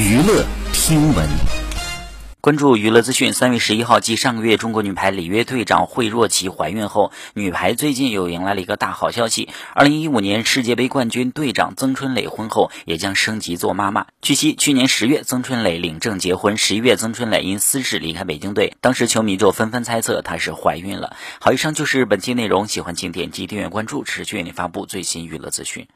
娱乐听闻。关注娱乐资讯三月十一号继上个月中国女排里约队长惠若琪怀孕后女排最近又迎来了一个大好消息。二零一五年世界杯冠军队长曾春蕾婚后也将升级做妈妈。据悉去年十月曾春蕾领证结婚十一月曾春蕾因私事离开北京队当时球迷就纷纷猜测她是怀孕了。好以上就是本期内容喜欢请点击订阅关注持续为您发布最新娱乐资讯。